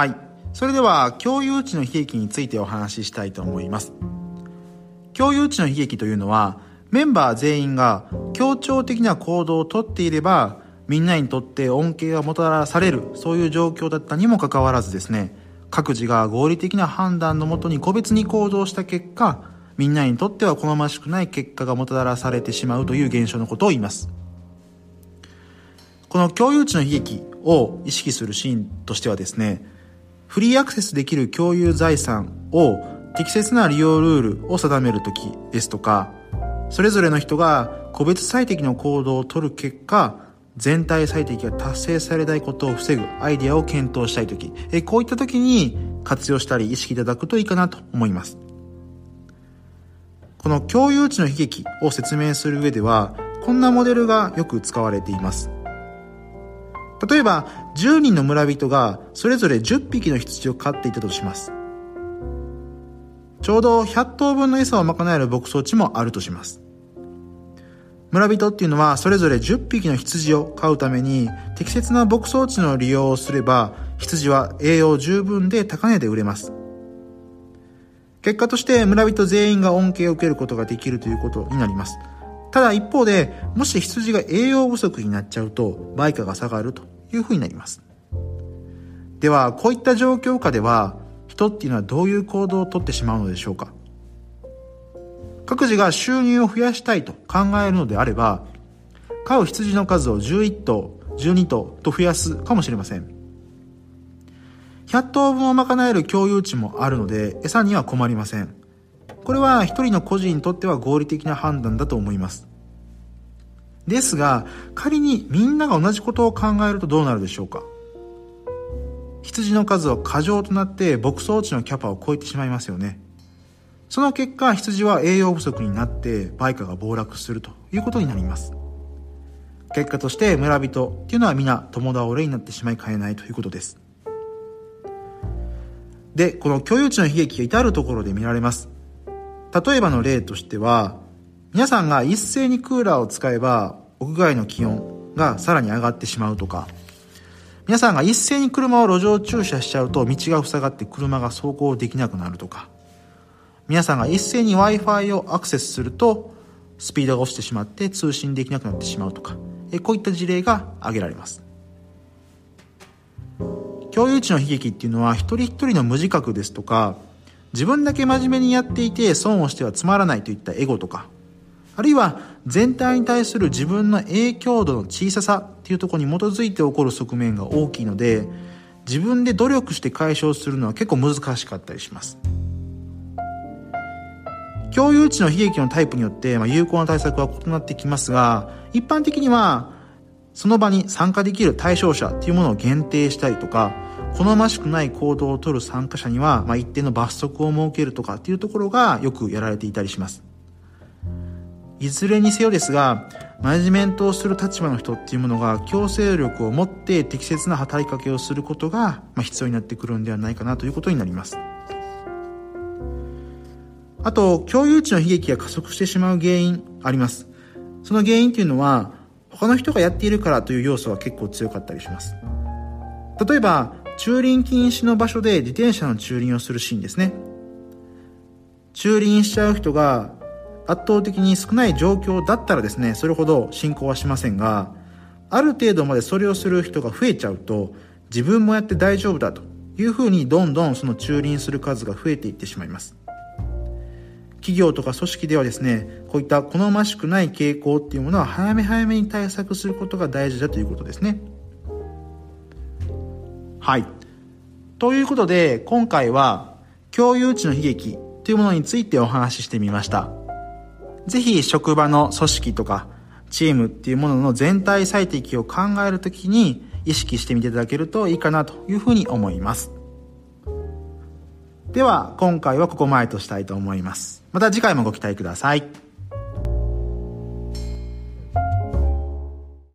はい。それでは、共有値の悲劇についてお話ししたいと思います。共有値の悲劇というのは、メンバー全員が協調的な行動をとっていれば、みんなにとって恩恵がもたらされる、そういう状況だったにもかかわらずですね、各自が合理的な判断のもとに個別に行動した結果、みんなにとっては好ましくない結果がもたらされてしまうという現象のことを言います。この共有値の悲劇を意識するシーンとしてはですね、フリーアクセスできる共有財産を適切な利用ルールを定めるときですとか、それぞれの人が個別最適の行動をとる結果、全体最適が達成されないことを防ぐアイデアを検討したいとき、こういったときに活用したり意識いただくといいかなと思います。この共有値の悲劇を説明する上では、こんなモデルがよく使われています。例えば、10人の村人がそれぞれ10匹の羊を飼っていたとします。ちょうど100頭分の餌を賄える牧草地もあるとします。村人っていうのはそれぞれ10匹の羊を飼うために適切な牧草地の利用をすれば羊は栄養十分で高値で売れます。結果として村人全員が恩恵を受けることができるということになります。ただ一方で、もし羊が栄養不足になっちゃうと売価が下がるというふうになります。では、こういった状況下では人っていうのはどういう行動をとってしまうのでしょうか各自が収入を増やしたいと考えるのであれば、飼う羊の数を11頭、12頭と増やすかもしれません。100頭分を賄える共有値もあるので、餌には困りません。これは一人の個人にとっては合理的な判断だと思います。ですが、仮にみんなが同じことを考えるとどうなるでしょうか羊の数は過剰となって牧草地のキャパを超えてしまいますよね。その結果、羊は栄養不足になって売価が暴落するということになります。結果として村人っていうのは皆共倒れになってしまいかねないということです。で、この共有地の悲劇が至るところで見られます。例えばの例としては、皆さんが一斉にクーラーを使えば屋外の気温がさらに上がってしまうとか、皆さんが一斉に車を路上駐車しちゃうと道が塞がって車が走行できなくなるとか、皆さんが一斉に Wi-Fi をアクセスすると、スピードが落ちてしまって通信できなくなってしまうとか、こういった事例が挙げられます。共有値の悲劇っていうのは一人一人の無自覚ですとか、自分だけ真面目にやっていて損をしてはつまらないといったエゴとか、あるいは全体に対する自分の影響度の小ささっていうところに基づいて起こる側面が大きいので、自分で努力して解消するのは結構難しかったりします。共有値の悲劇のタイプによって、まあ、有効な対策は異なってきますが、一般的には、その場に参加できる対象者っていうものを限定したりとか、好ましくない行動をとる参加者には、まあ、一定の罰則を設けるとかっていうところがよくやられていたりします。いずれにせよですが、マネジメントをする立場の人っていうものが強制力を持って適切な働きかけをすることが必要になってくるんではないかなということになります。あと、共有値の悲劇が加速してしまう原因あります。その原因っていうのは、他の人がやっているからという要素は結構強かったりします。例えば、駐輪禁止の場所で自転車の駐輪をするシーンですね。駐輪しちゃう人が圧倒的に少ない状況だったらですね、それほど進行はしませんが、ある程度までそれをする人が増えちゃうと、自分もやって大丈夫だというふうにどんどんその駐輪する数が増えていってしまいます。企業とか組織ではですね、こういった好ましくない傾向っていうものは早め早めに対策することが大事だということですね。はい。ということで、今回は共有値の悲劇というものについてお話ししてみました。ぜひ職場の組織とかチームっていうものの全体最適を考えるときに意識してみていただけるといいかなというふうに思います。では、今回はここまでとしたいと思います。また次回もご期待ください。